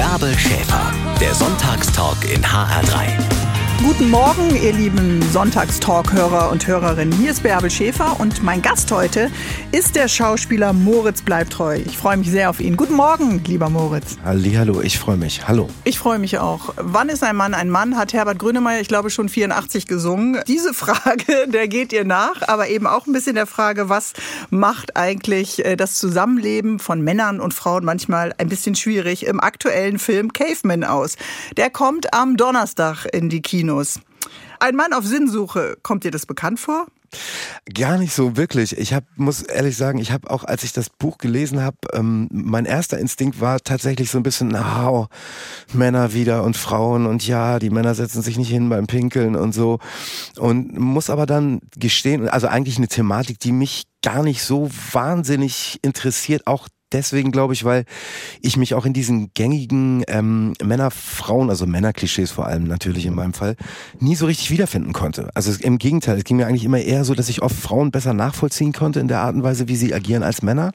Bärbel Schäfer, der Sonntagstalk in HR3. Guten Morgen, ihr lieben Sonntagstalk-Hörer und Hörerinnen. Hier ist Bärbel Schäfer und mein Gast heute ist der Schauspieler Moritz Bleibtreu. Ich freue mich sehr auf ihn. Guten Morgen, lieber Moritz. Hallo, ich freue mich. Hallo. Ich freue mich auch. Wann ist ein Mann ein Mann? Hat Herbert Grönemeyer, ich glaube, schon 84 gesungen. Diese Frage, der geht ihr nach, aber eben auch ein bisschen der Frage, was macht eigentlich äh, das Zusammenleben von Männern und Frauen manchmal ein bisschen schwierig im aktuellen Film Caveman aus. Der kommt am Donnerstag in die Kinos. Kinos. Ein Mann auf Sinnsuche, kommt dir das bekannt vor? Gar nicht so wirklich. Ich hab, muss ehrlich sagen, ich habe auch, als ich das Buch gelesen habe, ähm, mein erster Instinkt war tatsächlich so ein bisschen, oh, Männer wieder und Frauen und ja, die Männer setzen sich nicht hin beim Pinkeln und so. Und muss aber dann gestehen, also eigentlich eine Thematik, die mich gar nicht so wahnsinnig interessiert, auch deswegen, glaube ich, weil ich mich auch in diesen gängigen ähm, Männer-Frauen, also Männerklischees vor allem natürlich in meinem Fall, nie so richtig wiederfinden konnte. Also im Gegenteil, es ging mir eigentlich immer eher so, dass ich oft Frauen besser nachvollziehen konnte in der Art und Weise, wie sie agieren als Männer.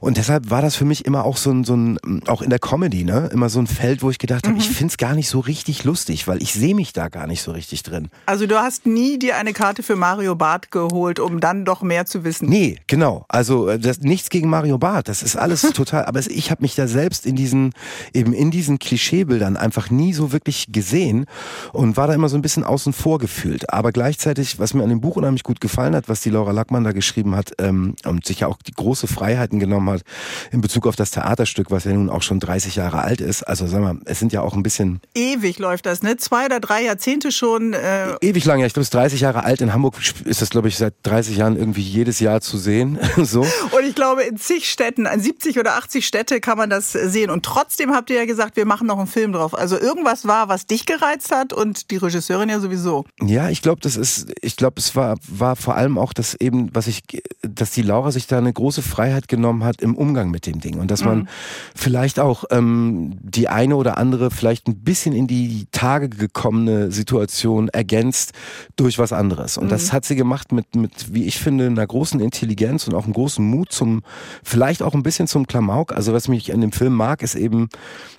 Und deshalb war das für mich immer auch so ein, so ein auch in der Comedy, ne, immer so ein Feld, wo ich gedacht habe, mhm. ich finde es gar nicht so richtig lustig, weil ich sehe mich da gar nicht so richtig drin. Also du hast nie dir eine Karte für Mario Barth geholt, um dann doch mehr zu wissen. Nee, genau. Also äh, das, nichts gegen Mario Barth. Das ist alles total, aber ich habe mich da selbst in diesen, eben in diesen Klischeebildern einfach nie so wirklich gesehen und war da immer so ein bisschen außen vor gefühlt. Aber gleichzeitig, was mir an dem Buch unheimlich gut gefallen hat, was die Laura Lackmann da geschrieben hat ähm, und sich ja auch die große Freiheiten genommen hat in Bezug auf das Theaterstück, was ja nun auch schon 30 Jahre alt ist. Also sag mal, es sind ja auch ein bisschen... Ewig läuft das, ne? Zwei oder drei Jahrzehnte schon. Äh Ewig lang, ja. Ich glaube, es ist 30 Jahre alt. In Hamburg ist das, glaube ich, seit 30 Jahren irgendwie jedes Jahr zu sehen. so. Und ich glaube, in zig Städten, an 70 oder oder 80 Städte kann man das sehen. Und trotzdem habt ihr ja gesagt, wir machen noch einen Film drauf. Also irgendwas war, was dich gereizt hat und die Regisseurin ja sowieso. Ja, ich glaube, das ist, ich glaube, es war, war vor allem auch das eben, was ich, dass die Laura sich da eine große Freiheit genommen hat im Umgang mit dem Ding. Und dass man mhm. vielleicht auch ähm, die eine oder andere vielleicht ein bisschen in die Tage gekommene Situation ergänzt durch was anderes. Und mhm. das hat sie gemacht mit, mit, wie ich finde, einer großen Intelligenz und auch einem großen Mut zum, vielleicht auch ein bisschen zum Klamauk. Also was mich an dem Film mag, ist eben,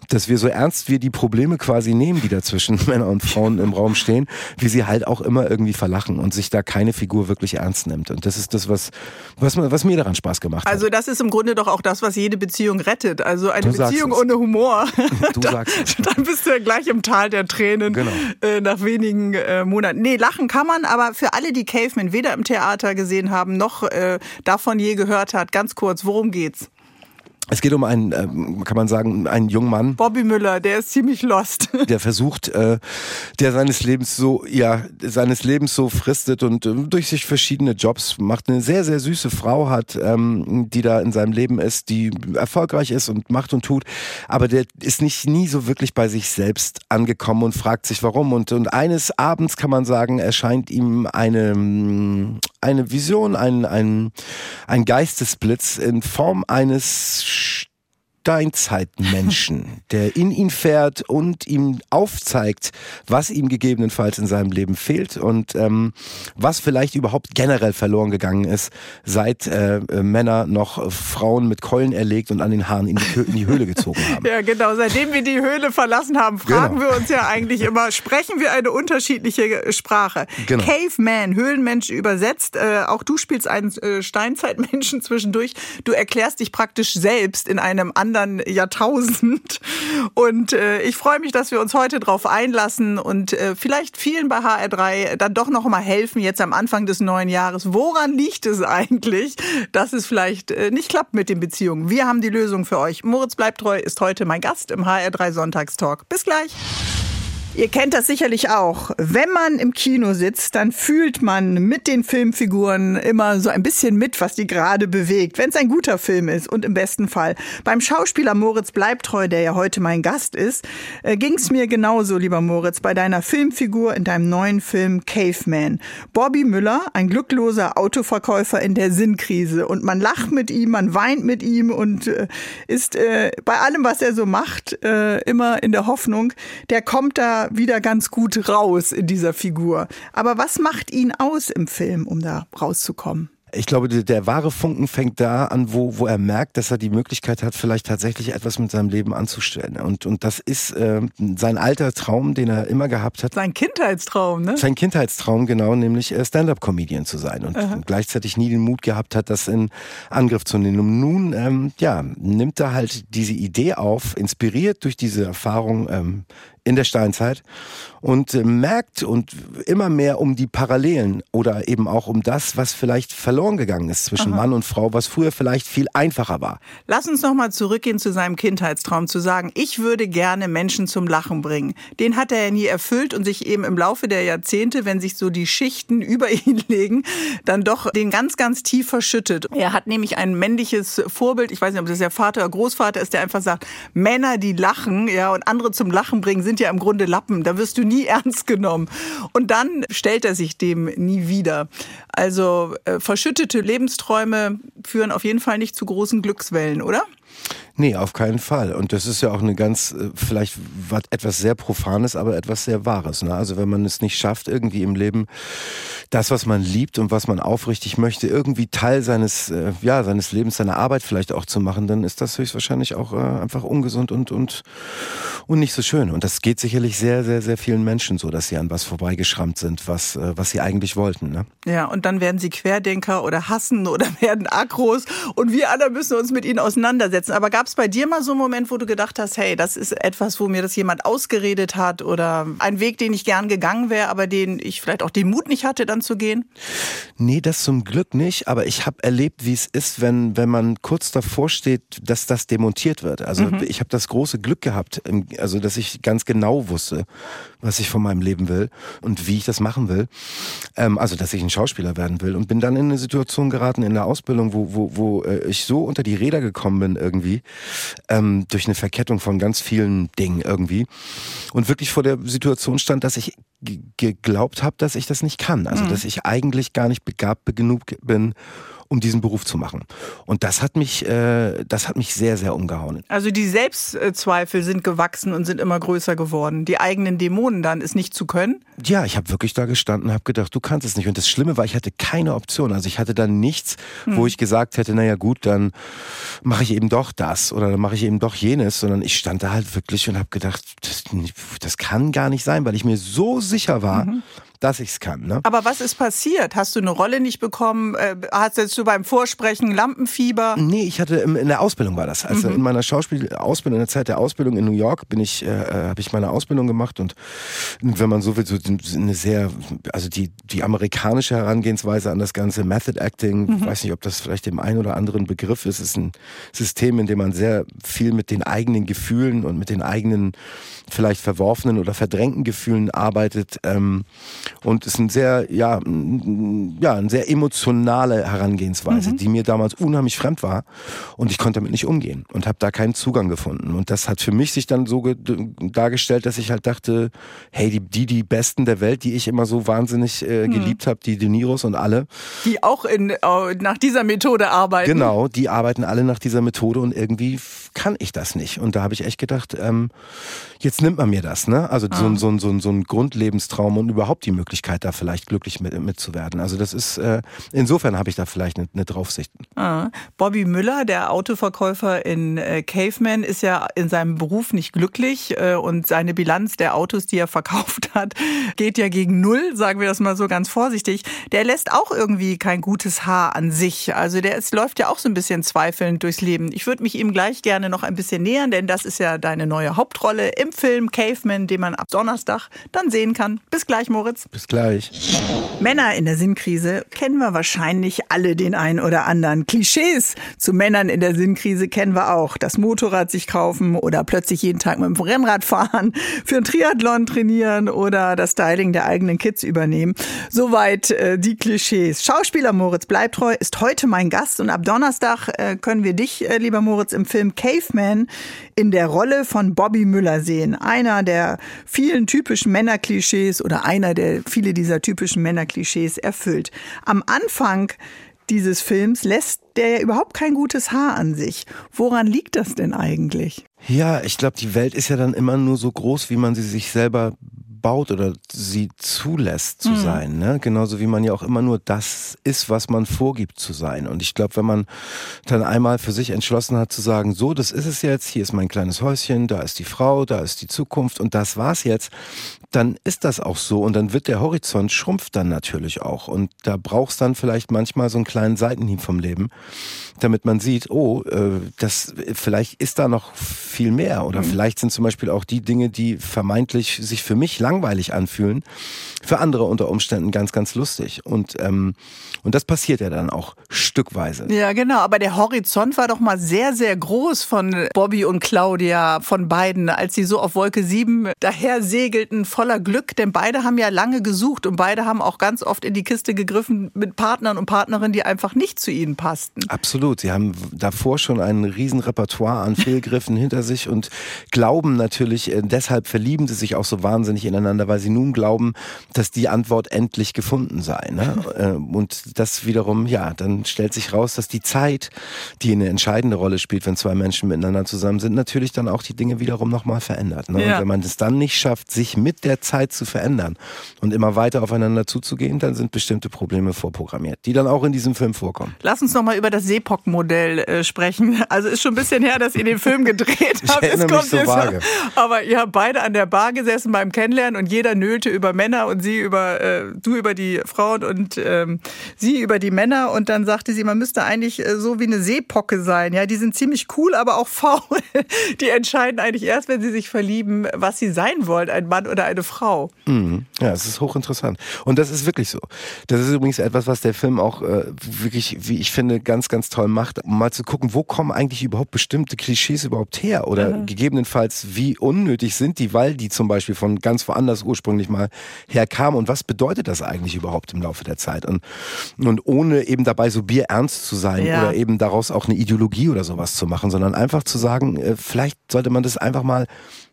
dass wir so ernst wir die Probleme quasi nehmen, die da zwischen Männern und Frauen im Raum stehen, wie sie halt auch immer irgendwie verlachen und sich da keine Figur wirklich ernst nimmt. Und das ist das, was, was, was mir daran Spaß gemacht hat. Also das ist im Grunde doch auch das, was jede Beziehung rettet. Also eine du Beziehung ohne Humor. Du sagst es. Dann bist du ja gleich im Tal der Tränen genau. äh, nach wenigen äh, Monaten. Nee, lachen kann man, aber für alle, die Caveman weder im Theater gesehen haben, noch äh, davon je gehört hat, ganz kurz, worum geht's? Es geht um einen, ähm, kann man sagen, einen jungen Mann. Bobby Müller, der ist ziemlich lost. Der versucht, äh, der seines Lebens so, ja, seines Lebens so fristet und äh, durch sich verschiedene Jobs macht. Eine sehr, sehr süße Frau hat, ähm, die da in seinem Leben ist, die erfolgreich ist und macht und tut. Aber der ist nicht nie so wirklich bei sich selbst angekommen und fragt sich warum. Und, und eines Abends kann man sagen, erscheint ihm eine, eine Vision, ein, ein, ein Geistesblitz in Form eines Shh. Steinzeitmenschen, der in ihn fährt und ihm aufzeigt, was ihm gegebenenfalls in seinem Leben fehlt und ähm, was vielleicht überhaupt generell verloren gegangen ist, seit äh, Männer noch Frauen mit Keulen erlegt und an den Haaren in die, in die Höhle gezogen haben. Ja, genau. Seitdem wir die Höhle verlassen haben, fragen genau. wir uns ja eigentlich immer, sprechen wir eine unterschiedliche Sprache? Genau. Caveman, Höhlenmensch übersetzt. Äh, auch du spielst einen äh, Steinzeitmenschen zwischendurch. Du erklärst dich praktisch selbst in einem anderen anderen Jahrtausend. Und äh, ich freue mich, dass wir uns heute darauf einlassen und äh, vielleicht vielen bei HR3 dann doch noch mal helfen, jetzt am Anfang des neuen Jahres. Woran liegt es eigentlich, dass es vielleicht äh, nicht klappt mit den Beziehungen? Wir haben die Lösung für euch. Moritz bleibt treu ist heute mein Gast im HR3 Sonntagstalk. Bis gleich. Ihr kennt das sicherlich auch. Wenn man im Kino sitzt, dann fühlt man mit den Filmfiguren immer so ein bisschen mit, was die gerade bewegt, wenn es ein guter Film ist und im besten Fall. Beim Schauspieler Moritz Bleibtreu, der ja heute mein Gast ist, äh, ging es mir genauso, lieber Moritz, bei deiner Filmfigur in deinem neuen Film Caveman. Bobby Müller, ein glückloser Autoverkäufer in der Sinnkrise und man lacht mit ihm, man weint mit ihm und äh, ist äh, bei allem, was er so macht, äh, immer in der Hoffnung, der kommt da wieder ganz gut raus in dieser Figur. Aber was macht ihn aus im Film, um da rauszukommen? Ich glaube, der, der, wahre Funken fängt da an, wo, wo er merkt, dass er die Möglichkeit hat, vielleicht tatsächlich etwas mit seinem Leben anzustellen. Und, und das ist äh, sein alter Traum, den er immer gehabt hat. Sein Kindheitstraum, ne? Sein Kindheitstraum, genau, nämlich äh, Stand-up-Comedian zu sein. Und Aha. gleichzeitig nie den Mut gehabt hat, das in Angriff zu nehmen. Und nun, ähm, ja, nimmt er halt diese Idee auf, inspiriert durch diese Erfahrung ähm, in der Steinzeit und äh, merkt und immer mehr um die Parallelen oder eben auch um das, was vielleicht verloren gegangen ist zwischen Aha. Mann und Frau, was früher vielleicht viel einfacher war. Lass uns noch mal zurückgehen zu seinem Kindheitstraum, zu sagen, ich würde gerne Menschen zum Lachen bringen. Den hat er ja nie erfüllt und sich eben im Laufe der Jahrzehnte, wenn sich so die Schichten über ihn legen, dann doch den ganz, ganz tief verschüttet. Er hat nämlich ein männliches Vorbild, ich weiß nicht, ob das der Vater oder Großvater ist, der einfach sagt, Männer, die lachen, ja, und andere zum Lachen bringen, sind ja im Grunde Lappen. Da wirst du nie ernst genommen. Und dann stellt er sich dem nie wieder. Also äh, verschüttete Lebensträume führen auf jeden Fall nicht zu großen Glückswellen, oder? Nee, auf keinen Fall. Und das ist ja auch eine ganz, äh, vielleicht etwas sehr Profanes, aber etwas sehr Wahres. Ne? Also wenn man es nicht schafft, irgendwie im Leben das, was man liebt und was man aufrichtig möchte, irgendwie Teil seines, äh, ja, seines Lebens, seiner Arbeit vielleicht auch zu machen, dann ist das höchstwahrscheinlich auch äh, einfach ungesund und, und, und nicht so schön. Und das geht sicherlich sehr, sehr, sehr vielen Menschen so, dass sie an was vorbeigeschrammt sind, was, was sie eigentlich wollten. Ne? Ja, und dann werden sie Querdenker oder hassen oder werden Akros und wir alle müssen uns mit ihnen auseinandersetzen. Aber gab es bei dir mal so einen Moment, wo du gedacht hast, hey, das ist etwas, wo mir das jemand ausgeredet hat oder ein Weg, den ich gern gegangen wäre, aber den ich vielleicht auch den Mut nicht hatte, dann zu gehen? Nee, das zum Glück nicht, aber ich habe erlebt, wie es ist, wenn, wenn man kurz davor steht, dass das demontiert wird. Also mhm. ich habe das große Glück gehabt, also dass ich ganz genau wusste, was ich von meinem Leben will und wie ich das machen will. Ähm, also dass ich ein Schauspieler werden will und bin dann in eine Situation geraten in der Ausbildung, wo, wo, wo äh, ich so unter die Räder gekommen bin irgendwie, ähm, durch eine Verkettung von ganz vielen Dingen irgendwie. Und wirklich vor der Situation stand, dass ich geglaubt habe, dass ich das nicht kann. Also mhm. dass ich eigentlich gar nicht begabt genug bin, um diesen Beruf zu machen. Und das hat mich, äh, das hat mich sehr, sehr umgehauen. Also die Selbstzweifel sind gewachsen und sind immer größer geworden. Die eigenen Dämonen dann, es nicht zu können? Ja, ich habe wirklich da gestanden und habe gedacht, du kannst es nicht. Und das Schlimme war, ich hatte keine Option. Also ich hatte dann nichts, hm. wo ich gesagt hätte, naja gut, dann mache ich eben doch das oder dann mache ich eben doch jenes, sondern ich stand da halt wirklich und habe gedacht, das, das, kann gar nicht sein, weil ich mir so sicher war, mhm dass ich es kann. Ne? Aber was ist passiert? Hast du eine Rolle nicht bekommen? Äh, hast du beim Vorsprechen Lampenfieber? Nee, ich hatte in der Ausbildung war das. Also mhm. in meiner Schauspielausbildung, in der Zeit der Ausbildung in New York bin ich, äh, habe ich meine Ausbildung gemacht und wenn man so will, so eine sehr, also die, die amerikanische Herangehensweise an das ganze Method Acting, mhm. weiß nicht, ob das vielleicht dem einen oder anderen Begriff ist, ist ein System, in dem man sehr viel mit den eigenen Gefühlen und mit den eigenen vielleicht verworfenen oder verdrängten Gefühlen arbeitet. Ähm, und es ist ein sehr, ja, ja, eine sehr emotionale Herangehensweise, mhm. die mir damals unheimlich fremd war. Und ich konnte damit nicht umgehen und habe da keinen Zugang gefunden. Und das hat für mich sich dann so dargestellt, dass ich halt dachte, hey, die, die, die Besten der Welt, die ich immer so wahnsinnig äh, mhm. geliebt mhm. habe, die De Niros und alle. Die auch in, äh, nach dieser Methode arbeiten. Genau, die arbeiten alle nach dieser Methode und irgendwie kann ich das nicht. Und da habe ich echt gedacht, ähm, jetzt nimmt man mir das, ne? Also ah. so, so, so, so ein Grundlebenstraum und überhaupt die Möglichkeit, da vielleicht glücklich mit, mitzuwerden. Also das ist, äh, insofern habe ich da vielleicht eine, eine Draufsicht. Ah. Bobby Müller, der Autoverkäufer in äh, Caveman, ist ja in seinem Beruf nicht glücklich äh, und seine Bilanz der Autos, die er verkauft hat, geht ja gegen Null, sagen wir das mal so ganz vorsichtig. Der lässt auch irgendwie kein gutes Haar an sich. Also der ist, läuft ja auch so ein bisschen zweifelnd durchs Leben. Ich würde mich ihm gleich gerne noch ein bisschen nähern, denn das ist ja deine neue Hauptrolle im Film Caveman, den man ab Donnerstag dann sehen kann. Bis gleich, Moritz. Bis gleich. Männer in der Sinnkrise kennen wir wahrscheinlich alle den einen oder anderen. Klischees zu Männern in der Sinnkrise kennen wir auch. Das Motorrad sich kaufen oder plötzlich jeden Tag mit dem Rennrad fahren, für ein Triathlon trainieren oder das Styling der eigenen Kids übernehmen. Soweit äh, die Klischees. Schauspieler Moritz Bleibtreu ist heute mein Gast und ab Donnerstag äh, können wir dich, äh, lieber Moritz, im Film Caveman in der Rolle von Bobby Müller sehen. Einer der vielen typischen Männerklischees oder einer, der viele dieser typischen Männerklischees erfüllt. Am Anfang dieses Films lässt der ja überhaupt kein gutes Haar an sich. Woran liegt das denn eigentlich? Ja, ich glaube, die Welt ist ja dann immer nur so groß, wie man sie sich selber baut oder sie zulässt zu mhm. sein. Ne? Genauso wie man ja auch immer nur das ist, was man vorgibt zu sein. Und ich glaube, wenn man dann einmal für sich entschlossen hat zu sagen, so, das ist es jetzt, hier ist mein kleines Häuschen, da ist die Frau, da ist die Zukunft und das war's jetzt, dann ist das auch so und dann wird der Horizont schrumpft dann natürlich auch und da brauchst dann vielleicht manchmal so einen kleinen Seitenhieb vom Leben, damit man sieht, oh, äh, das vielleicht ist da noch viel mehr oder mhm. vielleicht sind zum Beispiel auch die Dinge, die vermeintlich sich für mich langweilig anfühlen, für andere unter Umständen ganz, ganz lustig und ähm, und das passiert ja dann auch stückweise. Ja, genau, aber der Horizont war doch mal sehr, sehr groß von Bobby und Claudia, von beiden, als sie so auf Wolke 7 daher segelten voller Glück, denn beide haben ja lange gesucht und beide haben auch ganz oft in die Kiste gegriffen mit Partnern und Partnerinnen, die einfach nicht zu ihnen passten. Absolut. Sie haben davor schon ein riesen Repertoire an Fehlgriffen hinter sich und glauben natürlich, äh, deshalb verlieben sie sich auch so wahnsinnig ineinander, weil sie nun glauben, dass die Antwort endlich gefunden sei. Ne? Äh, und das wiederum, ja, dann stellt sich raus, dass die Zeit, die eine entscheidende Rolle spielt, wenn zwei Menschen miteinander zusammen sind, natürlich dann auch die Dinge wiederum nochmal verändert. Ne? Ja. Und wenn man es dann nicht schafft, sich mit der Zeit zu verändern und immer weiter aufeinander zuzugehen, dann sind bestimmte Probleme vorprogrammiert, die dann auch in diesem Film vorkommen. Lass uns noch mal über das Seepock-Modell äh, sprechen. Also ist schon ein bisschen her, dass ihr den Film gedreht habt. Ich es kommt mich so vage. Aber ihr habt beide an der Bar gesessen beim Kennenlernen und jeder nölte über Männer und sie über äh, du über die Frauen und ähm, sie über die Männer und dann sagte sie, man müsste eigentlich äh, so wie eine Seepocke sein. Ja, die sind ziemlich cool, aber auch faul. Die entscheiden eigentlich erst, wenn sie sich verlieben, was sie sein wollen, ein Mann oder eine Frau. Mhm. Ja, es ist hochinteressant. Und das ist wirklich so. Das ist übrigens etwas, was der Film auch äh, wirklich, wie ich finde, ganz, ganz toll macht, um mal zu gucken, wo kommen eigentlich überhaupt bestimmte Klischees überhaupt her? Oder mhm. gegebenenfalls, wie unnötig sind die, weil die zum Beispiel von ganz woanders ursprünglich mal herkamen und was bedeutet das eigentlich überhaupt im Laufe der Zeit? Und, und ohne eben dabei so bierernst zu sein ja. oder eben daraus auch eine Ideologie oder sowas zu machen, sondern einfach zu sagen, äh, vielleicht sollte man das einfach mal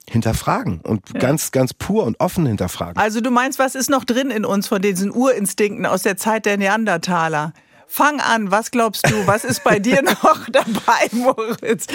hinterfragen und ja. ganz, ganz pur und offen hinterfragen. Also du meinst, was ist noch drin in uns von diesen Urinstinkten aus der Zeit der Neandertaler? Fang an, was glaubst du? Was ist bei dir noch dabei, Moritz?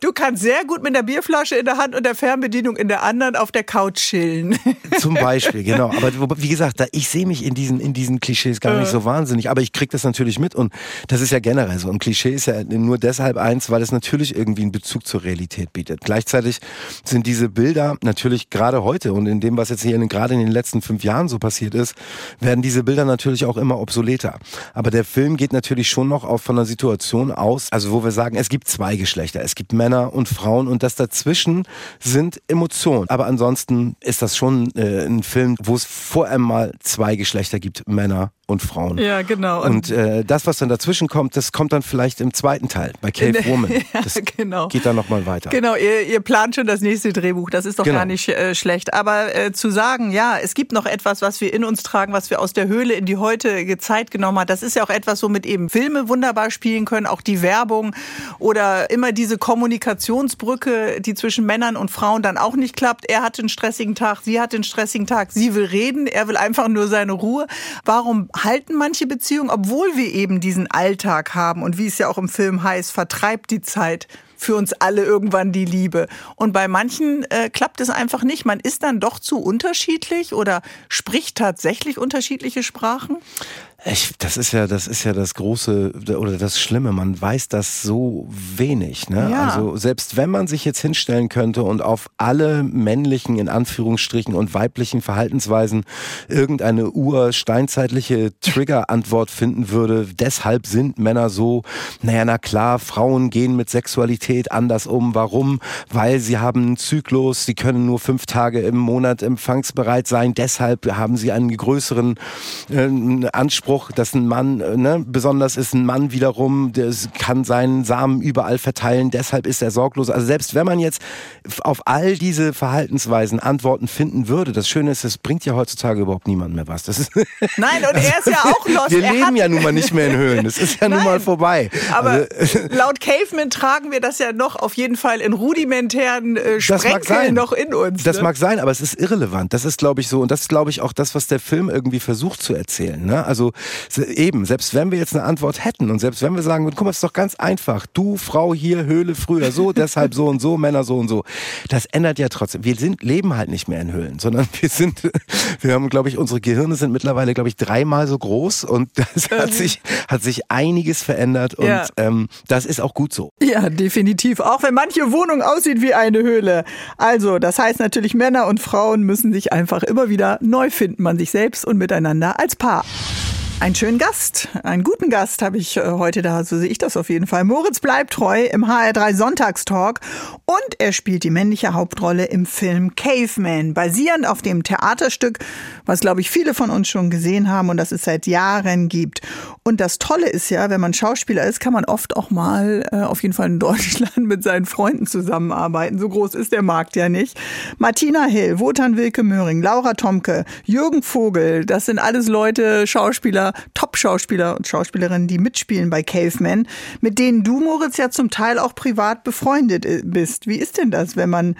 Du kannst sehr gut mit der Bierflasche in der Hand und der Fernbedienung in der anderen auf der Couch chillen. Zum Beispiel, genau. Aber wie gesagt, ich sehe mich in diesen, in diesen Klischees gar nicht so wahnsinnig. Aber ich kriege das natürlich mit und das ist ja generell so. Ein Klischee ist ja nur deshalb eins, weil es natürlich irgendwie einen Bezug zur Realität bietet. Gleichzeitig sind diese Bilder natürlich gerade heute und in dem, was jetzt hier gerade in den letzten fünf Jahren so passiert ist, werden diese Bilder natürlich auch immer obsoleter. Aber der Film geht geht natürlich schon noch auch von einer Situation aus, also wo wir sagen, es gibt zwei Geschlechter. Es gibt Männer und Frauen und das dazwischen sind Emotionen. Aber ansonsten ist das schon äh, ein Film, wo es vor allem mal zwei Geschlechter gibt, Männer und Frauen. Ja, genau. Und, und äh, das, was dann dazwischen kommt, das kommt dann vielleicht im zweiten Teil bei Cave Woman. Das ja, genau. geht dann nochmal weiter. Genau, ihr, ihr, plant schon das nächste Drehbuch. Das ist doch genau. gar nicht äh, schlecht. Aber äh, zu sagen, ja, es gibt noch etwas, was wir in uns tragen, was wir aus der Höhle in die heutige Zeit genommen haben, das ist ja auch etwas, womit eben Filme wunderbar spielen können, auch die Werbung oder immer diese Kommunikationsbrücke, die zwischen Männern und Frauen dann auch nicht klappt. Er hatte einen stressigen Tag, sie hat einen stressigen Tag, sie will reden, er will einfach nur seine Ruhe. Warum halten manche Beziehungen, obwohl wir eben diesen Alltag haben und wie es ja auch im Film heißt, vertreibt die Zeit für uns alle irgendwann die Liebe. Und bei manchen äh, klappt es einfach nicht. Man ist dann doch zu unterschiedlich oder spricht tatsächlich unterschiedliche Sprachen. Ich, das ist ja, das ist ja das große oder das Schlimme. Man weiß das so wenig. Ne? Ja. Also selbst wenn man sich jetzt hinstellen könnte und auf alle männlichen in Anführungsstrichen und weiblichen Verhaltensweisen irgendeine ursteinzeitliche Trigger-Antwort finden würde, deshalb sind Männer so. Naja, na klar, Frauen gehen mit Sexualität anders um. Warum? Weil sie haben einen Zyklus. Sie können nur fünf Tage im Monat empfangsbereit sein. Deshalb haben sie einen größeren äh, Anspruch Spruch, dass ein Mann, äh, ne, besonders ist ein Mann wiederum, der kann seinen Samen überall verteilen, deshalb ist er sorglos. Also selbst wenn man jetzt auf all diese Verhaltensweisen Antworten finden würde, das Schöne ist, es bringt ja heutzutage überhaupt niemand mehr was. Das ist Nein, und er ist ja auch lost. Wir er leben ja nun mal nicht mehr in Höhlen. Das ist ja nun mal vorbei. Aber also, laut Caveman tragen wir das ja noch auf jeden Fall in rudimentären äh, Sprenkeln noch in uns. Das ne? mag sein, aber es ist irrelevant. Das ist, glaube ich, so. Und das ist, glaube ich, auch das, was der Film irgendwie versucht zu erzählen. Ne? Also eben, selbst wenn wir jetzt eine Antwort hätten und selbst wenn wir sagen, guck mal, es ist doch ganz einfach. Du, Frau hier, Höhle früher so, deshalb so und so, Männer so und so. Das ändert ja trotzdem. Wir sind, leben halt nicht mehr in Höhlen, sondern wir sind, wir haben, glaube ich, unsere Gehirne sind mittlerweile, glaube ich, dreimal so groß und das hat mhm. sich, hat sich einiges verändert und ja. ähm, das ist auch gut so. Ja, definitiv. Auch wenn manche Wohnung aussieht wie eine Höhle. Also, das heißt natürlich, Männer und Frauen müssen sich einfach immer wieder neu finden, man sich selbst und miteinander als Paar. Einen schönen Gast, einen guten Gast habe ich äh, heute da, so sehe ich das auf jeden Fall. Moritz bleibt treu im HR3 Sonntagstalk und er spielt die männliche Hauptrolle im Film Caveman, basierend auf dem Theaterstück, was glaube ich viele von uns schon gesehen haben und das es seit Jahren gibt. Und das Tolle ist ja, wenn man Schauspieler ist, kann man oft auch mal, äh, auf jeden Fall in Deutschland, mit seinen Freunden zusammenarbeiten. So groß ist der Markt ja nicht. Martina Hill, Wotan Wilke Möhring, Laura Tomke, Jürgen Vogel, das sind alles Leute, Schauspieler, Top-Schauspieler und Schauspielerinnen, die mitspielen bei Caveman, mit denen du, Moritz, ja zum Teil auch privat befreundet äh, bist. Wie ist denn das, wenn man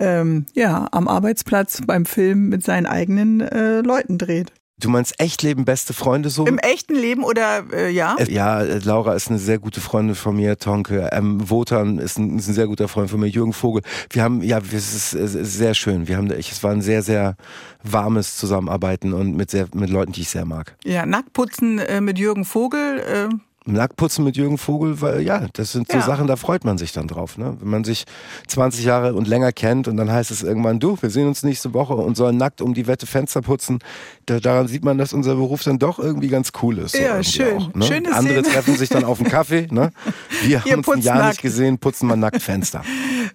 ähm, ja am Arbeitsplatz beim Film mit seinen eigenen äh, Leuten dreht? Du meinst Echtleben beste Freunde so? Im echten Leben oder äh, ja? Ja, Laura ist eine sehr gute Freundin von mir, Tonke. Ähm, Wotan ist ein, ist ein, sehr guter Freund von mir, Jürgen Vogel. Wir haben, ja, es ist, es ist sehr schön. Wir haben, es war ein sehr, sehr warmes Zusammenarbeiten und mit sehr, mit Leuten, die ich sehr mag. Ja, Nacktputzen äh, mit Jürgen Vogel. Äh Nacktputzen mit Jürgen Vogel, weil ja, das sind so ja. Sachen, da freut man sich dann drauf. Ne? Wenn man sich 20 Jahre und länger kennt und dann heißt es irgendwann, du, wir sehen uns nächste Woche und sollen nackt um die Wette Fenster putzen, da, daran sieht man, dass unser Beruf dann doch irgendwie ganz cool ist. So ja, schön. Auch, ne? Schöne Andere Szene. treffen sich dann auf einen Kaffee. Ne? Wir haben uns ein Jahr nackt. nicht gesehen, putzen mal nackt Fenster.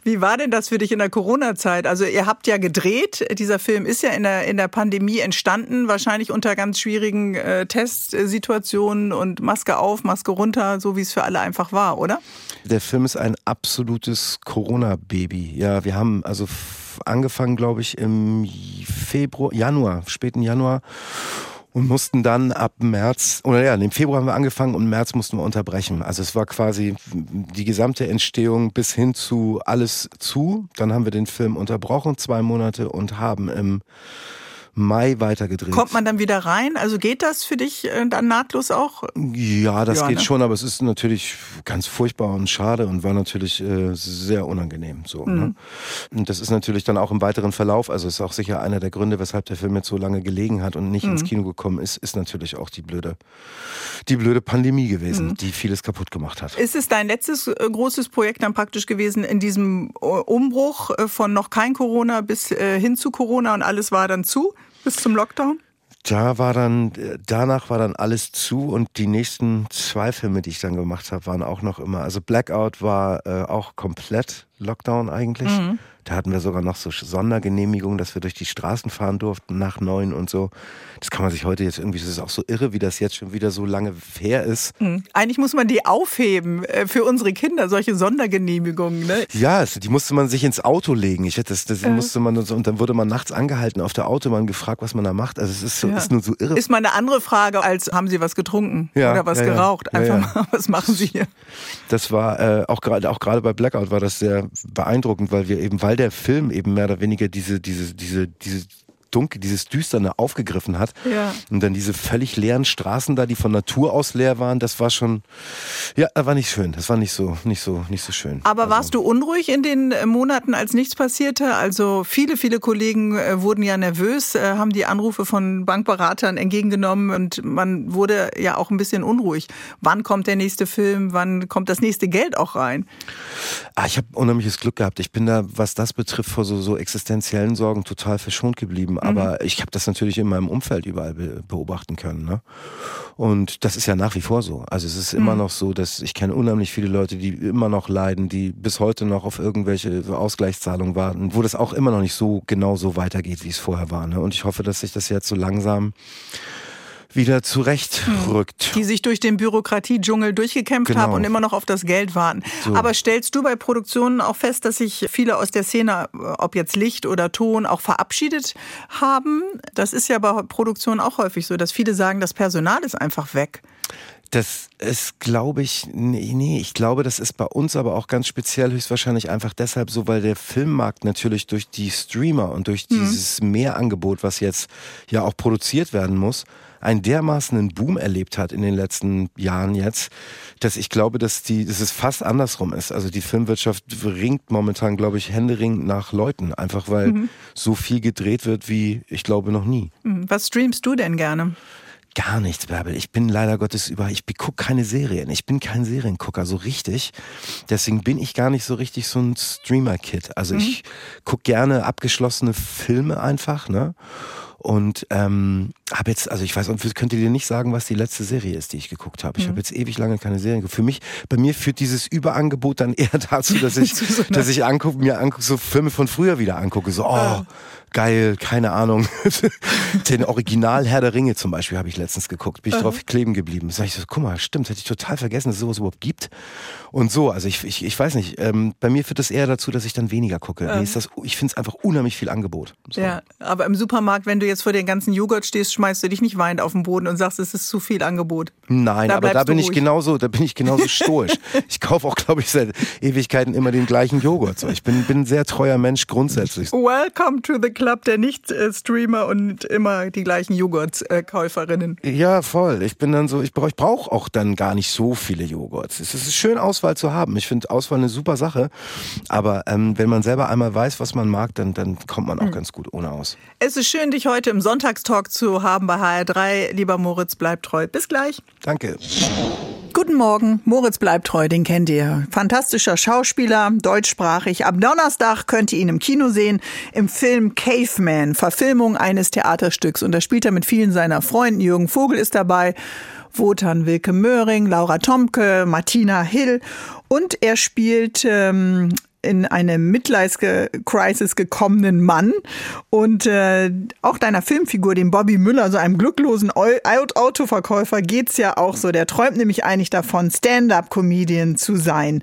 Wie war denn das für dich in der Corona-Zeit? Also ihr habt ja gedreht, dieser Film ist ja in der, in der Pandemie entstanden, wahrscheinlich unter ganz schwierigen äh, Testsituationen und Maske auf, Maske runter, so wie es für alle einfach war, oder? Der Film ist ein absolutes Corona-Baby. Ja, wir haben also angefangen, glaube ich, im Februar, Januar, späten Januar und mussten dann ab März, oder ja, im Februar haben wir angefangen und im März mussten wir unterbrechen. Also es war quasi die gesamte Entstehung bis hin zu alles zu. Dann haben wir den Film unterbrochen, zwei Monate und haben im Mai weitergedreht. Kommt man dann wieder rein? Also geht das für dich äh, dann nahtlos auch? Ja, das ja, geht ne? schon, aber es ist natürlich ganz furchtbar und schade und war natürlich äh, sehr unangenehm. So, mhm. ne? Und das ist natürlich dann auch im weiteren Verlauf, also ist auch sicher einer der Gründe, weshalb der Film jetzt so lange gelegen hat und nicht mhm. ins Kino gekommen ist, ist natürlich auch die blöde, die blöde Pandemie gewesen, mhm. die vieles kaputt gemacht hat. Ist es dein letztes äh, großes Projekt dann praktisch gewesen in diesem äh, Umbruch von noch kein Corona bis hin zu Corona und alles war dann zu? Bis zum Lockdown? Da war dann, danach war dann alles zu und die nächsten zwei Filme, die ich dann gemacht habe, waren auch noch immer. Also Blackout war äh, auch komplett Lockdown eigentlich. Mhm. Da hatten wir sogar noch so Sondergenehmigungen, dass wir durch die Straßen fahren durften nach neun und so. Das kann man sich heute jetzt irgendwie, das ist auch so irre, wie das jetzt schon wieder so lange her ist. Mhm. Eigentlich muss man die aufheben äh, für unsere Kinder, solche Sondergenehmigungen. Ne? Ja, also die musste man sich ins Auto legen. Ich das, das äh. musste man und dann wurde man nachts angehalten auf der Autobahn gefragt, was man da macht. Also es ist, so, ja. ist nur so irre. Ist mal eine andere Frage als haben Sie was getrunken ja, oder was ja, geraucht? Einfach mal, was machen Sie hier? Das war äh, auch gerade auch gerade bei Blackout war das sehr beeindruckend, weil wir eben, weil der Film eben mehr oder weniger diese, diese, diese, diese Dunkel, dieses Düsterne aufgegriffen hat. Ja. Und dann diese völlig leeren Straßen da, die von Natur aus leer waren, das war schon, ja, das war nicht schön. Das war nicht so, nicht so, nicht so schön. Aber also, warst du unruhig in den äh, Monaten, als nichts passierte? Also viele, viele Kollegen äh, wurden ja nervös, äh, haben die Anrufe von Bankberatern entgegengenommen und man wurde ja auch ein bisschen unruhig. Wann kommt der nächste Film? Wann kommt das nächste Geld auch rein? Ah, ich habe unheimliches Glück gehabt. Ich bin da, was das betrifft, vor so, so existenziellen Sorgen total verschont geblieben. Aber mhm. ich habe das natürlich in meinem Umfeld überall beobachten können. Ne? Und das ist ja nach wie vor so. Also es ist immer mhm. noch so, dass ich kenne unheimlich viele Leute, die immer noch leiden, die bis heute noch auf irgendwelche Ausgleichszahlungen warten, wo das auch immer noch nicht so genau so weitergeht, wie es vorher war. Ne? Und ich hoffe, dass sich das jetzt so langsam wieder zurechtrückt. Die sich durch den Bürokratiedschungel durchgekämpft genau. haben und immer noch auf das Geld warten. So. Aber stellst du bei Produktionen auch fest, dass sich viele aus der Szene, ob jetzt Licht oder Ton, auch verabschiedet haben? Das ist ja bei Produktionen auch häufig so, dass viele sagen, das Personal ist einfach weg. Das ist, glaube ich, nee, nee, ich glaube, das ist bei uns aber auch ganz speziell höchstwahrscheinlich einfach deshalb so, weil der Filmmarkt natürlich durch die Streamer und durch mhm. dieses Mehrangebot, was jetzt ja auch produziert werden muss, einen dermaßen Boom erlebt hat in den letzten Jahren jetzt, dass ich glaube, dass die, dass es fast andersrum ist. Also die Filmwirtschaft ringt momentan, glaube ich, händeringend nach Leuten, einfach weil mhm. so viel gedreht wird wie, ich glaube, noch nie. Mhm. Was streamst du denn gerne? Gar nichts, Bärbel. Ich bin leider Gottes über, ich gucke keine Serien. Ich bin kein Seriengucker, so richtig. Deswegen bin ich gar nicht so richtig so ein Streamer-Kid. Also mhm. ich gucke gerne abgeschlossene Filme einfach, ne? Und ähm, habe jetzt, also ich weiß, und könnte dir nicht sagen, was die letzte Serie ist, die ich geguckt habe. Ich mhm. habe jetzt ewig lange keine Serien geguckt. Für mich, bei mir führt dieses Überangebot dann eher dazu, dass ich, dass ich angucke, mir angucke, so Filme von früher wieder angucke. So, oh, geil, keine Ahnung. Den Original Herr der Ringe zum Beispiel habe ich letztens geguckt, bin ich uh drauf kleben geblieben. Sag ich so, guck mal, stimmt, hätte ich total vergessen, dass es sowas überhaupt gibt. Und so, also ich, ich, ich weiß nicht, ähm, bei mir führt das eher dazu, dass ich dann weniger gucke. Uh. ist das, ich finde es einfach unheimlich viel Angebot. So. Ja, aber im Supermarkt, wenn du jetzt vor den ganzen Joghurt stehst, schmeißt du dich nicht weinend auf den Boden und sagst, es ist zu viel Angebot. Nein, da aber da bin ich genauso, da bin ich genauso stoisch. ich kaufe auch, glaube ich, seit Ewigkeiten immer den gleichen Joghurt. So, ich bin, bin ein sehr treuer Mensch grundsätzlich. Welcome to the club der nicht-Streamer und immer die gleichen Joghurtkäuferinnen. Ja, voll. Ich bin dann so, ich brauche brauch auch dann gar nicht so viele Joghurts. Es ist schön, Auswahl zu haben. Ich finde Auswahl eine super Sache. Aber ähm, wenn man selber einmal weiß, was man mag, dann, dann kommt man auch mhm. ganz gut ohne aus. Es ist schön, dich heute im Sonntagstalk zu haben bei HR3. Lieber Moritz, bleib treu. Bis gleich. Danke. Guten Morgen, Moritz bleibt treu, den kennt ihr. Fantastischer Schauspieler, deutschsprachig. Ab Donnerstag könnt ihr ihn im Kino sehen, im Film Caveman, Verfilmung eines Theaterstücks. Und da spielt er mit vielen seiner Freunden. Jürgen Vogel ist dabei, Wotan Wilke Möhring, Laura Tomke, Martina Hill. Und er spielt ähm, in eine Midlife-Crisis gekommenen Mann und äh, auch deiner Filmfigur, dem Bobby Müller, so einem glücklosen Autoverkäufer, geht's ja auch so. Der träumt nämlich eigentlich davon, Stand-up-Comedian zu sein.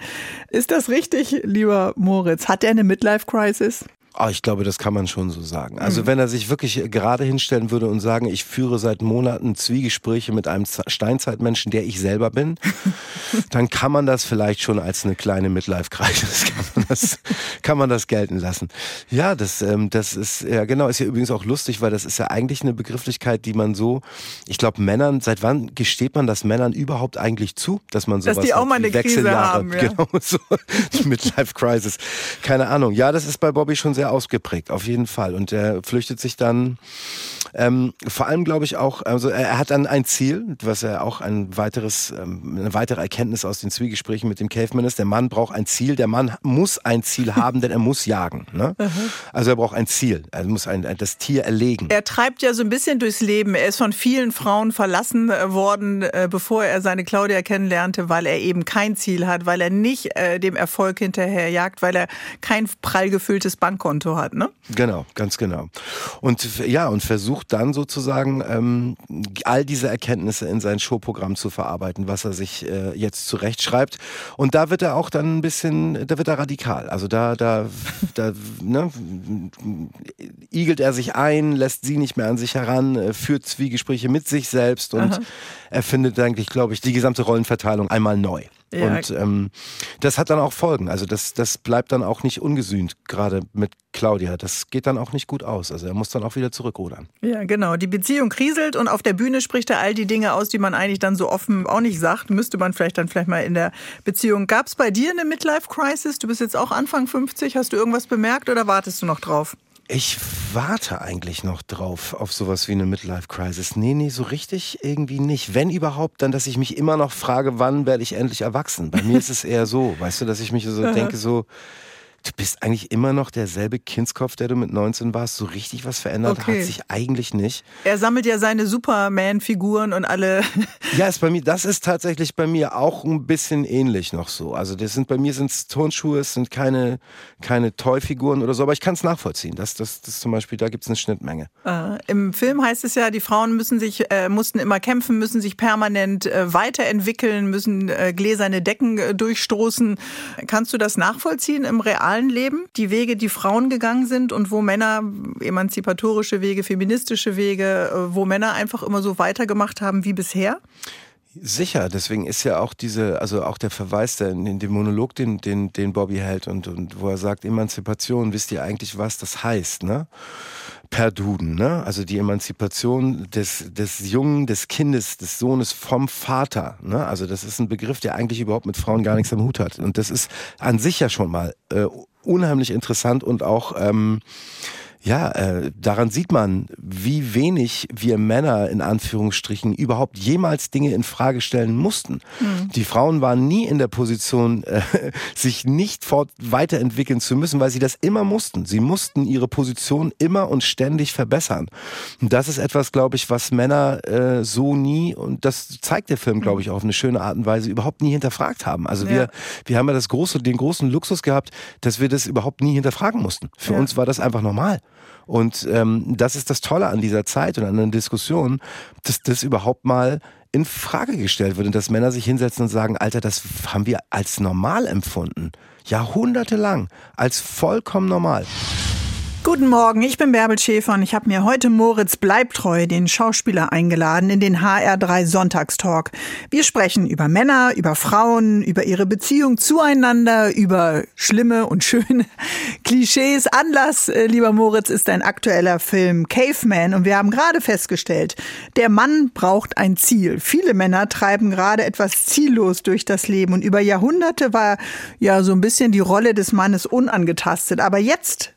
Ist das richtig, lieber Moritz? Hat er eine Midlife-Crisis? Oh, ich glaube, das kann man schon so sagen. Also mhm. wenn er sich wirklich gerade hinstellen würde und sagen, ich führe seit Monaten Zwiegespräche mit einem Steinzeitmenschen, der ich selber bin, dann kann man das vielleicht schon als eine kleine Midlife-Crisis, kann, man das, kann man das gelten lassen. Ja, das, ähm, das ist, ja genau, ist ja übrigens auch lustig, weil das ist ja eigentlich eine Begrifflichkeit, die man so, ich glaube Männern, seit wann gesteht man das Männern überhaupt eigentlich zu, dass man sowas Dass die auch mal eine Krise haben, ja. Genau, so, Midlife-Crisis. Keine Ahnung. Ja, das ist bei Bobby schon sehr sehr ausgeprägt, auf jeden Fall. Und er flüchtet sich dann ähm, vor allem, glaube ich, auch, also er hat dann ein Ziel, was er auch ein weiteres, ähm, eine weitere Erkenntnis aus den Zwiegesprächen mit dem Caveman ist. Der Mann braucht ein Ziel, der Mann muss ein Ziel haben, denn er muss jagen. Ne? Also er braucht ein Ziel, er muss ein, das Tier erlegen. Er treibt ja so ein bisschen durchs Leben. Er ist von vielen Frauen verlassen äh, worden, äh, bevor er seine Claudia kennenlernte, weil er eben kein Ziel hat, weil er nicht äh, dem Erfolg hinterherjagt, weil er kein prall gefülltes Bankkonto hat. Ne? Genau, ganz genau. Und ja, und versucht dann sozusagen ähm, all diese Erkenntnisse in sein Showprogramm zu verarbeiten, was er sich äh, jetzt zurechtschreibt. Und da wird er auch dann ein bisschen, da wird er radikal. Also da, da, da ne, igelt er sich ein, lässt sie nicht mehr an sich heran, äh, führt Zwiegespräche mit sich selbst und Aha. er findet eigentlich, glaube ich, die gesamte Rollenverteilung einmal neu. Ja. Und ähm, das hat dann auch Folgen. Also das, das bleibt dann auch nicht ungesühnt, gerade mit Claudia. Das geht dann auch nicht gut aus. Also er muss dann auch wieder zurückrudern. Ja, genau. Die Beziehung kriselt und auf der Bühne spricht er all die Dinge aus, die man eigentlich dann so offen auch nicht sagt. Müsste man vielleicht dann vielleicht mal in der Beziehung. Gab es bei dir eine Midlife-Crisis? Du bist jetzt auch Anfang 50. Hast du irgendwas bemerkt oder wartest du noch drauf? Ich warte eigentlich noch drauf auf sowas wie eine Midlife Crisis. Nee, nee, so richtig irgendwie nicht. Wenn überhaupt, dann, dass ich mich immer noch frage, wann werde ich endlich erwachsen? Bei mir ist es eher so, weißt du, dass ich mich so denke, so, Du bist eigentlich immer noch derselbe Kindskopf, der du mit 19 warst. So richtig was verändert okay. hat sich eigentlich nicht. Er sammelt ja seine Superman-Figuren und alle. ja, ist bei mir, das ist tatsächlich bei mir auch ein bisschen ähnlich noch so. Also das sind bei mir sind es Turnschuhe, es sind keine, keine Toy-Figuren oder so, aber ich kann es nachvollziehen. Das, das, das zum Beispiel, da gibt es eine Schnittmenge. Äh, Im Film heißt es ja, die Frauen müssen sich, äh, mussten immer kämpfen, müssen sich permanent äh, weiterentwickeln, müssen äh, gläserne Decken äh, durchstoßen. Kannst du das nachvollziehen im Real? Realen Leben, die Wege, die Frauen gegangen sind und wo Männer emanzipatorische Wege, feministische Wege, äh, wo Männer einfach immer so weitergemacht haben wie bisher? Sicher, deswegen ist ja auch diese, also auch der Verweis der, in dem Monolog, den, den, den Bobby hält und, und wo er sagt, Emanzipation, wisst ihr eigentlich, was das heißt, ne? Per Duden, ne? Also die Emanzipation des, des Jungen, des Kindes, des Sohnes vom Vater, ne? Also das ist ein Begriff, der eigentlich überhaupt mit Frauen gar nichts am Hut hat. Und das ist an sich ja schon mal äh, unheimlich interessant und auch ähm, ja, äh, daran sieht man, wie wenig wir Männer in Anführungsstrichen überhaupt jemals Dinge in Frage stellen mussten. Mhm. Die Frauen waren nie in der Position, äh, sich nicht fort weiterentwickeln zu müssen, weil sie das immer mussten. Sie mussten ihre Position immer und ständig verbessern. Und das ist etwas, glaube ich, was Männer äh, so nie, und das zeigt der Film, glaube ich, auf eine schöne Art und Weise, überhaupt nie hinterfragt haben. Also ja. wir, wir haben ja das große, den großen Luxus gehabt, dass wir das überhaupt nie hinterfragen mussten. Für ja. uns war das einfach normal. Und ähm, das ist das Tolle an dieser Zeit und an den Diskussionen, dass das überhaupt mal in Frage gestellt wird und dass Männer sich hinsetzen und sagen, Alter, das haben wir als normal empfunden. Jahrhundertelang als vollkommen normal. Guten Morgen, ich bin Bärbel Schäfer und ich habe mir heute Moritz Bleibtreu, den Schauspieler, eingeladen in den HR3 Sonntagstalk. Wir sprechen über Männer, über Frauen, über ihre Beziehung zueinander, über schlimme und schöne Klischees. Anlass, äh, lieber Moritz, ist ein aktueller Film Caveman und wir haben gerade festgestellt, der Mann braucht ein Ziel. Viele Männer treiben gerade etwas ziellos durch das Leben und über Jahrhunderte war ja so ein bisschen die Rolle des Mannes unangetastet. Aber jetzt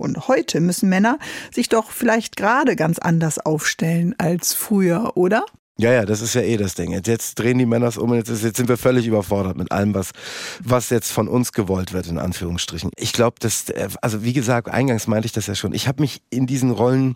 und heute müssen Männer sich doch vielleicht gerade ganz anders aufstellen als früher, oder? Ja, ja, das ist ja eh das Ding. Jetzt, drehen die Männer es um und jetzt, jetzt sind wir völlig überfordert mit allem, was, was jetzt von uns gewollt wird, in Anführungsstrichen. Ich glaube, dass, äh, also wie gesagt, eingangs meinte ich das ja schon. Ich habe mich in diesen Rollen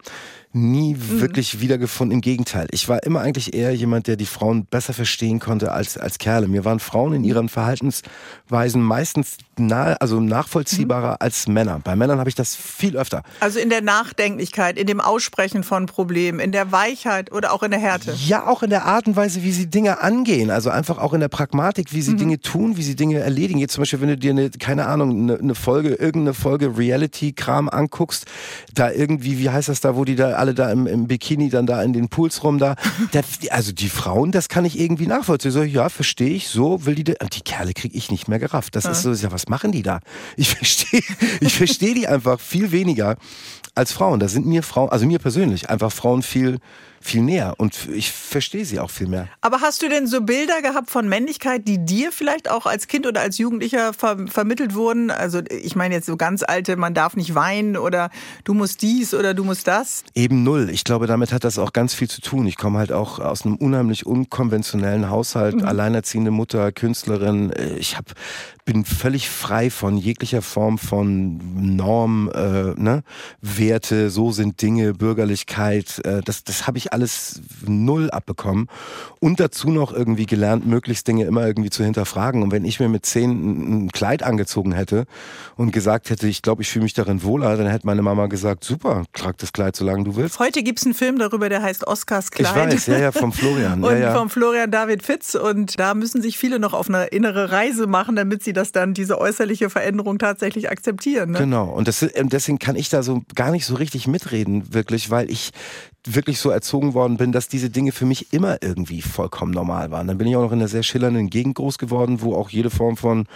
nie mhm. wirklich wiedergefunden. Im Gegenteil. Ich war immer eigentlich eher jemand, der die Frauen besser verstehen konnte als, als Kerle. Mir waren Frauen in ihren Verhaltensweisen meistens nahe, also nachvollziehbarer mhm. als Männer. Bei Männern habe ich das viel öfter. Also in der Nachdenklichkeit, in dem Aussprechen von Problemen, in der Weichheit oder auch in der Härte? Ja, auch in der Art und Weise, wie sie Dinge angehen. Also einfach auch in der Pragmatik, wie sie mhm. Dinge tun, wie sie Dinge erledigen. Jetzt zum Beispiel, wenn du dir eine, keine Ahnung, eine, eine Folge, irgendeine Folge Reality-Kram anguckst, da irgendwie, wie heißt das da, wo die da alle da im, im Bikini dann da in den Pools rum da. Der, also die Frauen, das kann ich irgendwie nachvollziehen. So, ja, verstehe ich, so will die, die Kerle kriege ich nicht mehr gerafft. Das ja. ist so, ja, was machen die da? Ich verstehe, ich verstehe die einfach viel weniger als Frauen. Da sind mir Frauen, also mir persönlich, einfach Frauen viel viel näher und ich verstehe sie auch viel mehr. Aber hast du denn so Bilder gehabt von Männlichkeit, die dir vielleicht auch als Kind oder als Jugendlicher ver vermittelt wurden? Also ich meine jetzt so ganz alte, man darf nicht weinen oder du musst dies oder du musst das? Eben null. Ich glaube, damit hat das auch ganz viel zu tun. Ich komme halt auch aus einem unheimlich unkonventionellen Haushalt, mhm. alleinerziehende Mutter, Künstlerin. Ich habe bin völlig frei von jeglicher Form von Norm, äh, ne? Werte, so sind Dinge, Bürgerlichkeit. Äh, das das habe ich alles null abbekommen. Und dazu noch irgendwie gelernt, möglichst Dinge immer irgendwie zu hinterfragen. Und wenn ich mir mit zehn ein Kleid angezogen hätte und gesagt hätte, ich glaube, ich fühle mich darin wohler, dann hätte meine Mama gesagt, super, trag das Kleid, solange du willst. Heute gibt's einen Film darüber, der heißt Oscars Kleid. Ich weiß, ja, ja, vom Florian. und ja, ja. vom Florian David Fitz. Und da müssen sich viele noch auf eine innere Reise machen, damit sie das dann, diese äußerliche Veränderung tatsächlich akzeptieren. Ne? Genau. Und das, deswegen kann ich da so gar nicht so richtig mitreden, wirklich, weil ich wirklich so erzogen worden bin, dass diese Dinge für mich immer irgendwie vollkommen normal waren. Dann bin ich auch noch in einer sehr schillernden Gegend groß geworden, wo auch jede Form von,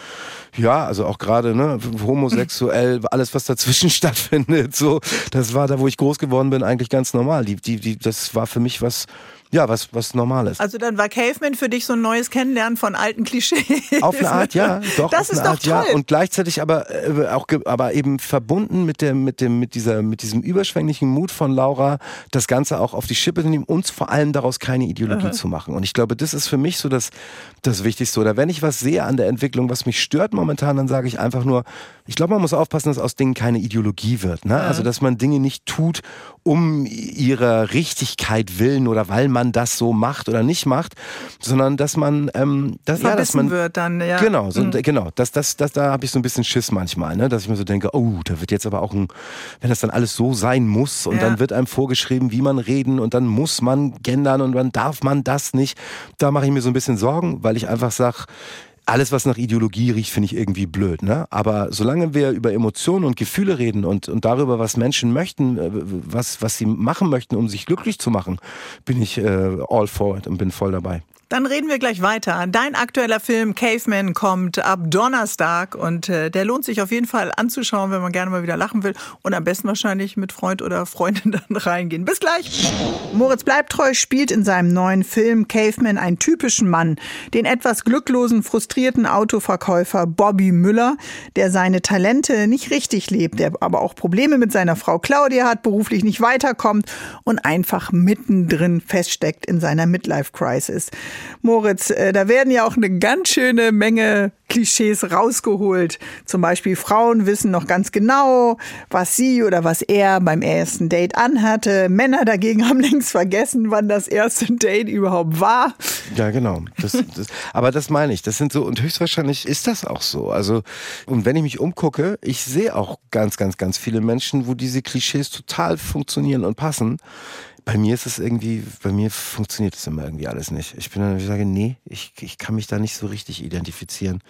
ja, also auch gerade ne, homosexuell, alles was dazwischen stattfindet, so, das war da, wo ich groß geworden bin, eigentlich ganz normal. Die, die, die, das war für mich was ja, was, was Normales. Also dann war Caveman für dich so ein neues Kennenlernen von alten Klischees. Auf eine Art, ja. Doch, das ist doch Art, toll. ja. Und gleichzeitig aber äh, auch, aber eben verbunden mit dem, mit dem, mit dieser, mit diesem überschwänglichen Mut von Laura, das Ganze auch auf die Schippe zu nehmen und vor allem daraus keine Ideologie Aha. zu machen. Und ich glaube, das ist für mich so das, das Wichtigste. Oder wenn ich was sehe an der Entwicklung, was mich stört momentan, dann sage ich einfach nur, ich glaube, man muss aufpassen, dass aus Dingen keine Ideologie wird. Ne? Also, dass man Dinge nicht tut, um ihrer Richtigkeit willen oder weil man das so macht oder nicht macht, sondern dass man ähm, das, ja, dass man wird dann ja genau so, mhm. genau das das das da habe ich so ein bisschen Schiss manchmal, ne, dass ich mir so denke, oh, da wird jetzt aber auch ein, wenn das dann alles so sein muss und ja. dann wird einem vorgeschrieben, wie man reden und dann muss man gendern und dann darf man das nicht, da mache ich mir so ein bisschen Sorgen, weil ich einfach sage alles, was nach Ideologie riecht, finde ich irgendwie blöd. Ne? Aber solange wir über Emotionen und Gefühle reden und, und darüber, was Menschen möchten, äh, was, was sie machen möchten, um sich glücklich zu machen, bin ich äh, all for it und bin voll dabei. Dann reden wir gleich weiter. Dein aktueller Film Caveman kommt ab Donnerstag und äh, der lohnt sich auf jeden Fall anzuschauen, wenn man gerne mal wieder lachen will und am besten wahrscheinlich mit Freund oder Freundin dann reingehen. Bis gleich. Moritz Bleibtreu spielt in seinem neuen Film Caveman einen typischen Mann, den etwas glücklosen, frustrierten Autoverkäufer Bobby Müller, der seine Talente nicht richtig lebt, der aber auch Probleme mit seiner Frau Claudia hat, beruflich nicht weiterkommt und einfach mittendrin feststeckt in seiner Midlife Crisis. Moritz, äh, da werden ja auch eine ganz schöne Menge Klischees rausgeholt. Zum Beispiel Frauen wissen noch ganz genau, was sie oder was er beim ersten Date anhatte. Männer dagegen haben längst vergessen, wann das erste Date überhaupt war. Ja, genau. Das, das, aber das meine ich. Das sind so, und höchstwahrscheinlich ist das auch so. Also, und wenn ich mich umgucke, ich sehe auch ganz, ganz, ganz viele Menschen, wo diese Klischees total funktionieren und passen. Bei mir ist es irgendwie, bei mir funktioniert es immer irgendwie alles nicht. Ich bin dann, ich sage, nee, ich, ich kann mich da nicht so richtig identifizieren.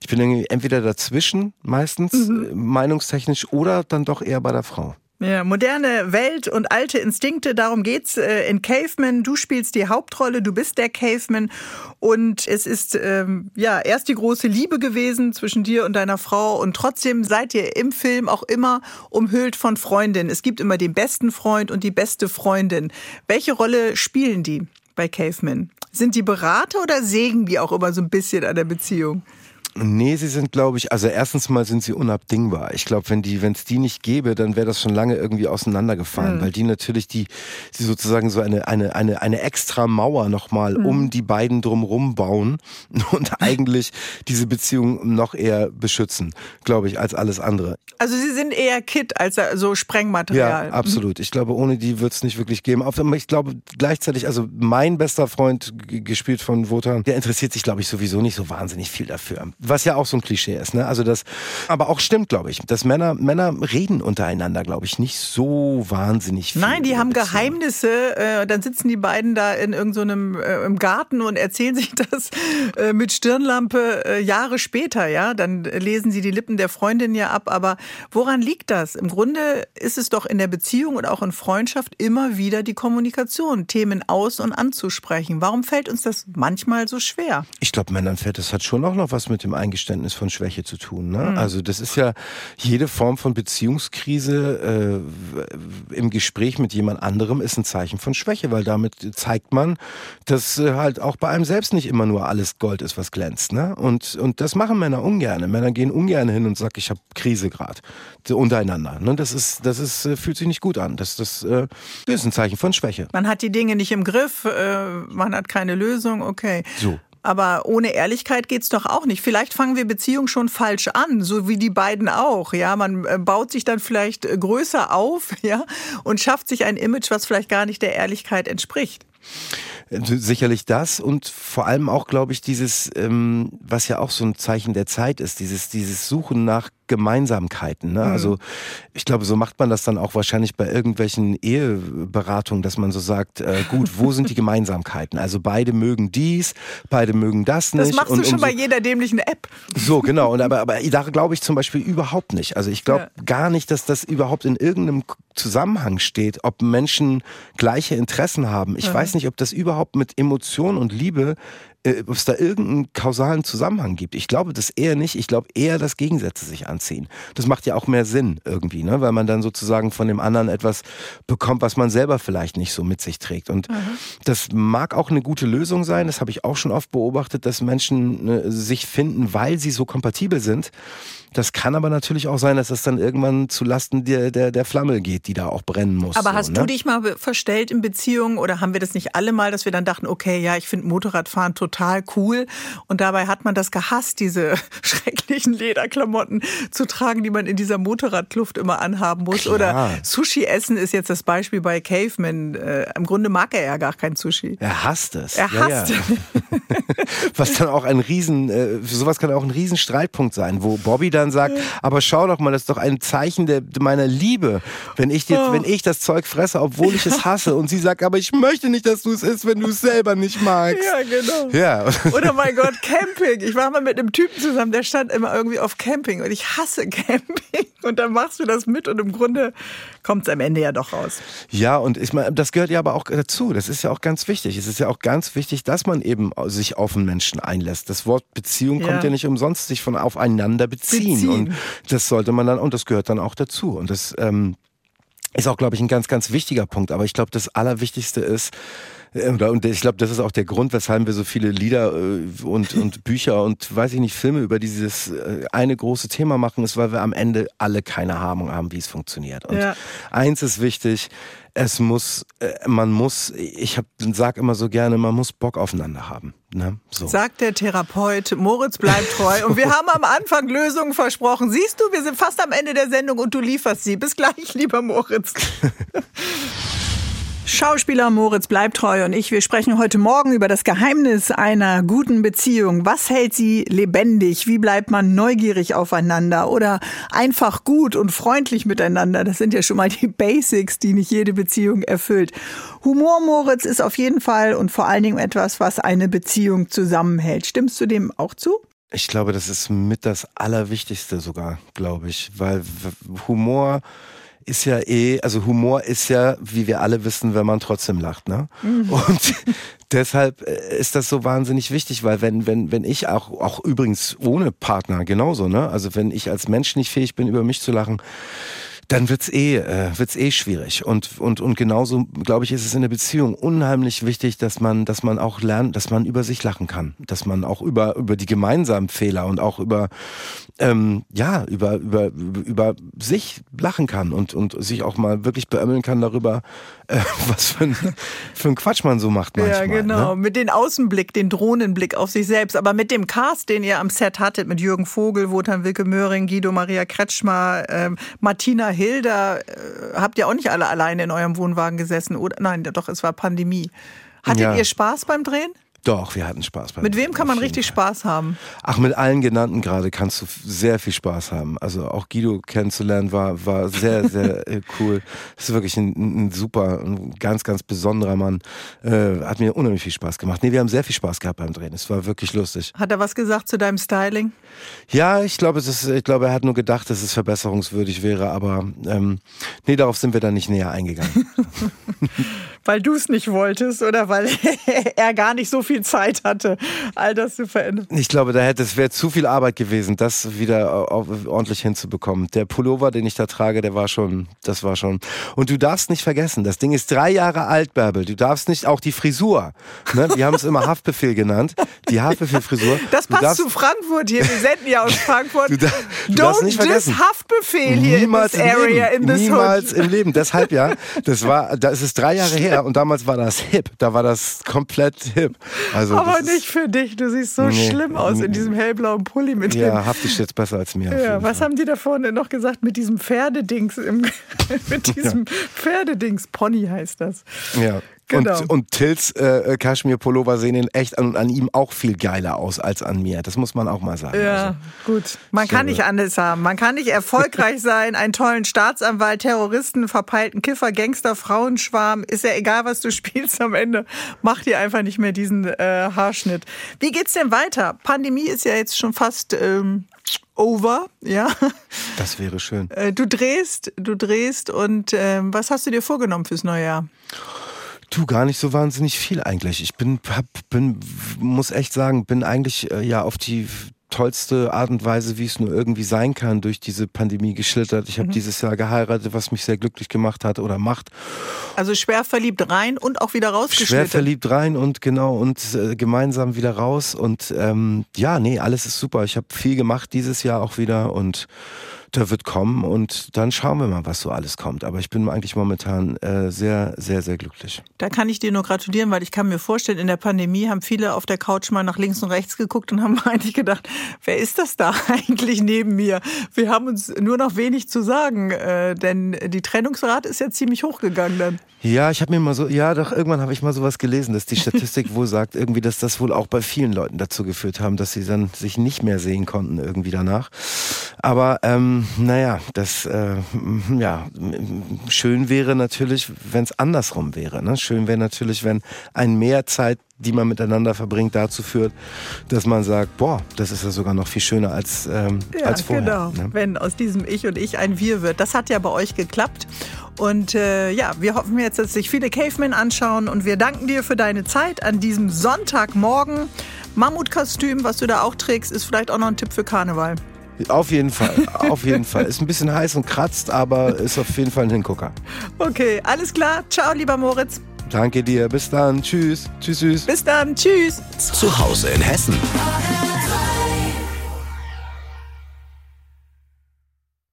Ich bin irgendwie entweder dazwischen, meistens, mhm. meinungstechnisch, oder dann doch eher bei der Frau. Ja, moderne Welt und alte Instinkte, darum geht's äh, in Caveman. Du spielst die Hauptrolle, du bist der Caveman und es ist ähm, ja erst die große Liebe gewesen zwischen dir und deiner Frau und trotzdem seid ihr im Film auch immer umhüllt von Freundinnen. Es gibt immer den besten Freund und die beste Freundin. Welche Rolle spielen die bei Caveman? Sind die Berater oder sägen die auch immer so ein bisschen an der Beziehung? Nee, sie sind, glaube ich, also erstens mal sind sie unabdingbar. Ich glaube, wenn die, wenn es die nicht gäbe, dann wäre das schon lange irgendwie auseinandergefallen, mhm. weil die natürlich die, sie sozusagen so eine eine eine eine extra Mauer nochmal mhm. um die beiden drumrum bauen und eigentlich diese Beziehung noch eher beschützen, glaube ich, als alles andere. Also sie sind eher Kit als so Sprengmaterial. Ja, absolut. Ich glaube, ohne die wird es nicht wirklich geben. Ich glaube gleichzeitig, also mein bester Freund, gespielt von Wotan, der interessiert sich, glaube ich, sowieso nicht so wahnsinnig viel dafür was ja auch so ein Klischee ist, ne? Also das, aber auch stimmt, glaube ich, dass Männer, Männer reden untereinander, glaube ich, nicht so wahnsinnig viel. Nein, die haben Beziehung. Geheimnisse, äh, dann sitzen die beiden da in irgendeinem so äh, im Garten und erzählen sich das äh, mit Stirnlampe äh, Jahre später, ja? Dann lesen sie die Lippen der Freundin ja ab, aber woran liegt das? Im Grunde ist es doch in der Beziehung und auch in Freundschaft immer wieder die Kommunikation, Themen aus- und anzusprechen. Warum fällt uns das manchmal so schwer? Ich glaube, Männern fällt das hat schon auch noch was mit dem dem Eingeständnis von Schwäche zu tun. Ne? Mhm. Also das ist ja jede Form von Beziehungskrise äh, im Gespräch mit jemand anderem ist ein Zeichen von Schwäche, weil damit zeigt man, dass äh, halt auch bei einem selbst nicht immer nur alles Gold ist, was glänzt. Ne? Und, und das machen Männer ungern. Männer gehen ungern hin und sagen, ich habe Krise gerade untereinander. Ne? Das ist, das ist, äh, fühlt sich nicht gut an. Das, das, äh, das ist ein Zeichen von Schwäche. Man hat die Dinge nicht im Griff, äh, man hat keine Lösung, okay. So. Aber ohne Ehrlichkeit geht's doch auch nicht. Vielleicht fangen wir Beziehungen schon falsch an, so wie die beiden auch. Ja, man äh, baut sich dann vielleicht äh, größer auf, ja, und schafft sich ein Image, was vielleicht gar nicht der Ehrlichkeit entspricht. Sicherlich das und vor allem auch, glaube ich, dieses, ähm, was ja auch so ein Zeichen der Zeit ist, dieses, dieses Suchen nach Gemeinsamkeiten. Ne? Mhm. Also ich glaube, so macht man das dann auch wahrscheinlich bei irgendwelchen Eheberatungen, dass man so sagt, äh, gut, wo sind die Gemeinsamkeiten? Also beide mögen dies, beide mögen das nicht. Das machst und, du schon so, bei jeder dämlichen App. So, genau. Und aber, aber da glaube ich zum Beispiel überhaupt nicht. Also ich glaube ja. gar nicht, dass das überhaupt in irgendeinem Zusammenhang steht, ob Menschen gleiche Interessen haben. Ich ja. weiß nicht, ob das überhaupt mit Emotion und Liebe äh, ob es da irgendeinen kausalen Zusammenhang gibt. Ich glaube das eher nicht. Ich glaube eher, dass Gegensätze sich anziehen. Das macht ja auch mehr Sinn irgendwie, ne? weil man dann sozusagen von dem anderen etwas bekommt, was man selber vielleicht nicht so mit sich trägt. Und mhm. das mag auch eine gute Lösung sein. Das habe ich auch schon oft beobachtet, dass Menschen ne, sich finden, weil sie so kompatibel sind. Das kann aber natürlich auch sein, dass das dann irgendwann zu Lasten der, der, der Flamme geht, die da auch brennen muss. Aber hast so, ne? du dich mal verstellt in Beziehungen oder haben wir das nicht alle mal, dass wir dann dachten, okay, ja, ich finde Motorradfahren total cool und dabei hat man das gehasst, diese schrecklichen Lederklamotten zu tragen, die man in dieser Motorradkluft immer anhaben muss. Klar. Oder Sushi essen ist jetzt das Beispiel bei Caveman. Äh, Im Grunde mag er ja gar kein Sushi. Er hasst es. Er hasst. Ja, ja. Was dann auch ein Riesen, äh, sowas kann auch ein Riesenstreitpunkt sein, wo Bobby dann dann sagt, aber schau doch mal, das ist doch ein Zeichen der, meiner Liebe, wenn ich, jetzt, oh. wenn ich das Zeug fresse, obwohl ich es hasse. Und sie sagt, aber ich möchte nicht, dass du es isst, wenn du es selber nicht magst. Ja, genau. Ja. Oder mein Gott, Camping. Ich war mal mit einem Typen zusammen, der stand immer irgendwie auf Camping und ich hasse Camping. Und dann machst du das mit und im Grunde kommt es am Ende ja doch raus. Ja, und ich meine, das gehört ja aber auch dazu. Das ist ja auch ganz wichtig. Es ist ja auch ganz wichtig, dass man eben sich auf einen Menschen einlässt. Das Wort Beziehung ja. kommt ja nicht umsonst, sich von aufeinander beziehen. beziehen. Und das sollte man dann, und das gehört dann auch dazu. Und das ähm, ist auch, glaube ich, ein ganz, ganz wichtiger Punkt. Aber ich glaube, das Allerwichtigste ist, und ich glaube, das ist auch der Grund, weshalb wir so viele Lieder äh, und, und Bücher und weiß ich nicht, Filme über dieses äh, eine große Thema machen, ist, weil wir am Ende alle keine Ahnung haben, wie es funktioniert. Und ja. eins ist wichtig, es muss, man muss, ich hab, sag immer so gerne, man muss Bock aufeinander haben. Ne? So. Sagt der Therapeut, Moritz bleibt treu. Und wir haben am Anfang Lösungen versprochen. Siehst du, wir sind fast am Ende der Sendung und du lieferst sie. Bis gleich, lieber Moritz. Schauspieler Moritz Bleibtreu und ich, wir sprechen heute Morgen über das Geheimnis einer guten Beziehung. Was hält sie lebendig? Wie bleibt man neugierig aufeinander oder einfach gut und freundlich miteinander? Das sind ja schon mal die Basics, die nicht jede Beziehung erfüllt. Humor, Moritz, ist auf jeden Fall und vor allen Dingen etwas, was eine Beziehung zusammenhält. Stimmst du dem auch zu? Ich glaube, das ist mit das Allerwichtigste sogar, glaube ich, weil Humor ist ja eh, also Humor ist ja, wie wir alle wissen, wenn man trotzdem lacht, ne? Mhm. Und deshalb äh, ist das so wahnsinnig wichtig, weil wenn, wenn, wenn ich auch, auch übrigens ohne Partner genauso, ne? Also wenn ich als Mensch nicht fähig bin, über mich zu lachen, dann wird's eh, äh, wird's eh schwierig. Und, und, und genauso, glaube ich, ist es in der Beziehung unheimlich wichtig, dass man, dass man auch lernt, dass man über sich lachen kann. Dass man auch über, über die gemeinsamen Fehler und auch über, ähm, ja, über, über, über sich lachen kann und, und sich auch mal wirklich beömmeln kann darüber, äh, was für ein, für ein Quatsch man so macht manchmal. Ja, genau. Ne? Mit dem Außenblick, den Drohnenblick auf sich selbst. Aber mit dem Cast, den ihr am Set hattet, mit Jürgen Vogel, Wotan Wilke Möhring, Guido Maria Kretschmer, äh, Martina Hilda, äh, habt ihr auch nicht alle alleine in eurem Wohnwagen gesessen? Oder? Nein, doch, es war Pandemie. Hattet ja. ihr Spaß beim Drehen? Doch, wir hatten Spaß. Mit wem kann man richtig. Spaß haben? Ach, mit allen genannten gerade kannst du sehr viel Spaß haben. Also auch Guido kennenzulernen war, war sehr, sehr äh, cool. Das ist wirklich ein, ein, super, ein ganz, ganz besonderer Mann. Äh, hat mir unheimlich viel Spaß gemacht. Nee, wir haben sehr viel Spaß gehabt beim Drehen. Es war wirklich lustig. Hat er was gesagt zu deinem Styling? Ja, ich glaube, es ist, ich glaube, er hat nur gedacht, dass es verbesserungswürdig wäre, aber ähm, nee, darauf sind wir dann nicht näher eingegangen. weil du es nicht wolltest oder weil er gar nicht so viel Zeit hatte, all das zu verändern? Ich glaube, da hätte es wäre zu viel Arbeit gewesen, das wieder ordentlich hinzubekommen. Der Pullover, den ich da trage, der war schon, das war schon. Und du darfst nicht vergessen, das Ding ist drei Jahre alt, Bärbel. Du darfst nicht auch die Frisur. Ne? Wir haben es immer Haftbefehl genannt. Die Haftbefehl-Frisur. Das passt darfst, zu Frankfurt hier. Wir senden ja aus Frankfurt. Du, da, du darfst nicht vergessen. Haftbefehl hier Niemals in this area, in this Niemals im Leben. Deshalb ja. Das war, das ist drei Jahre her und damals war das hip. Da war das komplett hip. Also, Aber nicht für dich. Du siehst so nee. schlimm aus in diesem hellblauen Pulli mit ja, dem. Ja, haftig jetzt besser als mir. Ja, was Fall. haben die da vorne noch gesagt mit diesem Pferdedings? Im, mit diesem ja. Pferdedings. Pony heißt das. Ja. Genau. Und, und Tils äh, Kaschmir-Pullover sehen in echt an, an, ihm auch viel geiler aus als an mir. Das muss man auch mal sagen. Ja, also, gut. Man kann nicht alles haben. Man kann nicht erfolgreich sein, einen tollen Staatsanwalt, Terroristen, verpeilten Kiffer, Gangster, Frauenschwarm. Ist ja egal, was du spielst am Ende. Mach dir einfach nicht mehr diesen äh, Haarschnitt. Wie geht's denn weiter? Pandemie ist ja jetzt schon fast ähm, over, ja. Das wäre schön. Äh, du drehst, du drehst und äh, was hast du dir vorgenommen fürs neue Jahr? Du, gar nicht so wahnsinnig viel eigentlich. Ich bin, hab, bin muss echt sagen, bin eigentlich äh, ja auf die tollste Art und Weise, wie es nur irgendwie sein kann, durch diese Pandemie geschlittert. Ich habe mhm. dieses Jahr geheiratet, was mich sehr glücklich gemacht hat oder macht. Also schwer verliebt rein und auch wieder rausgeschlittert. Schwer verliebt rein und genau und äh, gemeinsam wieder raus und ähm, ja, nee, alles ist super. Ich habe viel gemacht dieses Jahr auch wieder und der wird kommen und dann schauen wir mal, was so alles kommt. Aber ich bin eigentlich momentan äh, sehr, sehr, sehr glücklich. Da kann ich dir nur gratulieren, weil ich kann mir vorstellen, in der Pandemie haben viele auf der Couch mal nach links und rechts geguckt und haben eigentlich gedacht, wer ist das da eigentlich neben mir? Wir haben uns nur noch wenig zu sagen, äh, denn die Trennungsrate ist ja ziemlich hochgegangen dann. Ja, ich habe mir mal so, ja, doch irgendwann habe ich mal sowas gelesen, dass die Statistik wohl sagt, irgendwie, dass das wohl auch bei vielen Leuten dazu geführt haben, dass sie dann sich nicht mehr sehen konnten irgendwie danach. Aber ähm, naja, das äh, ja schön wäre natürlich, wenn es andersrum wäre. Ne? Schön wäre natürlich, wenn ein mehr Zeit die man miteinander verbringt, dazu führt, dass man sagt, boah, das ist ja sogar noch viel schöner als, ähm, ja, als vorher. Genau, ne? wenn aus diesem Ich und Ich ein Wir wird. Das hat ja bei euch geklappt. Und äh, ja, wir hoffen jetzt, dass sich viele Cavemen anschauen und wir danken dir für deine Zeit an diesem Sonntagmorgen. Mammutkostüm, was du da auch trägst, ist vielleicht auch noch ein Tipp für Karneval. Auf jeden Fall, auf jeden Fall. Ist ein bisschen heiß und kratzt, aber ist auf jeden Fall ein Hingucker. Okay, alles klar. Ciao, lieber Moritz. Danke dir. Bis dann. Tschüss. Tschüss, tschüss. Bis dann. Tschüss. Zu Hause in Hessen.